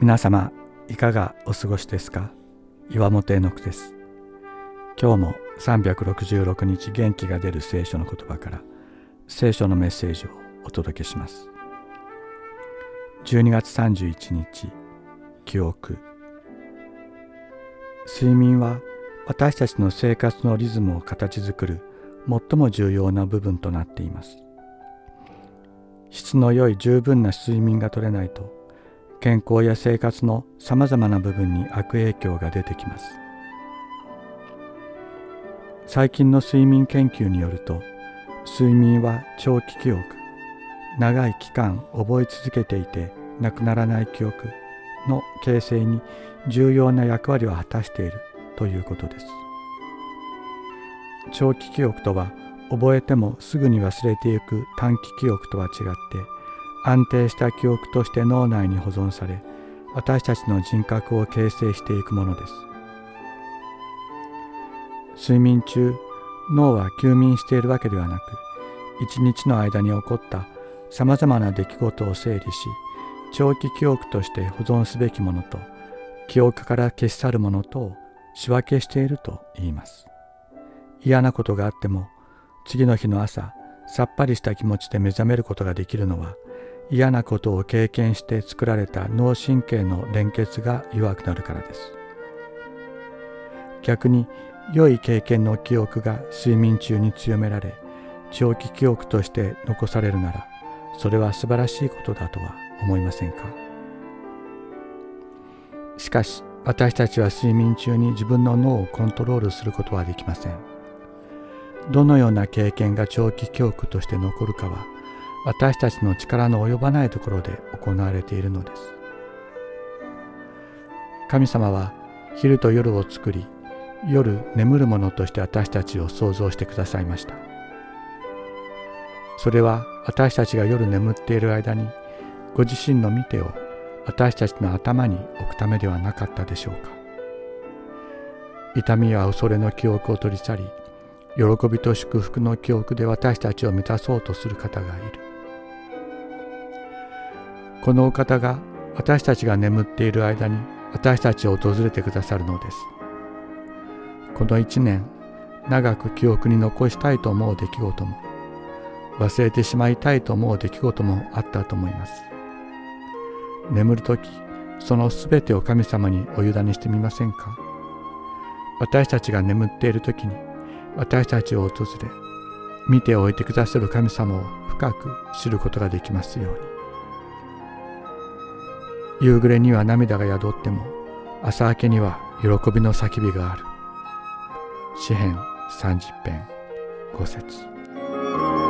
皆様いかがお過ごしですか？岩本絵の句です。今日も366日元気が出る聖書の言葉から聖書のメッセージをお届けします。12月31日記憶。睡眠は私たちの生活のリズムを形作る最も重要な部分となっています。質の良い十分な睡眠が取れないと健康や生活のさまざまな部分に悪影響が出てきます。最近の睡眠研究によると睡眠は長期記憶長い期間覚え続けていてなくならない記憶の形成に重要な役割を果たしているということです。長期記憶とは覚えてもすぐに忘れていく短期記憶とは違って安定した記憶として脳内に保存され私たちの人格を形成していくものです。睡眠中脳は休眠しているわけではなく一日の間に起こったさまざまな出来事を整理し長期記憶として保存すべきものと記憶から消し去るものとを仕分けしていると言います。嫌なことがあっても次の日の朝さっぱりした気持ちで目覚めることができるのは嫌なことを経験して作られた脳神経の連結が弱くなるからです。逆に良い経験の記憶が睡眠中に強められ長期記憶として残されるならそれは素晴らしいことだとは思いませんか？しかし私たちは睡眠中に自分の脳をコントロールすることはできません。どのような経験が長期記憶として残るかは私たちの力の及ばないところで行われているのです。神様は昼と夜を作り夜眠るものとして私たちを創造してくださいました。それは私たちが夜眠っている間にご自身の見てを私たちの頭に置くためではなかったでしょうか。痛みや恐れの記憶を取り去り喜びと祝福の記憶で私たちを満たそうとする方がいる。このお方が私たちが眠っている間に私たちを訪れてくださるのです。この一年長く記憶に残したいと思う出来事も忘れてしまいたいと思う出来事もあったと思います。眠る時そのすべてを神様にお委ねしてみませんか？私たちが眠っている時に私たちを訪れ見ておいてくださる神様を深く知ることができますように。夕暮れには涙が宿っても朝明けには喜びの叫びがある。詩編30編5節。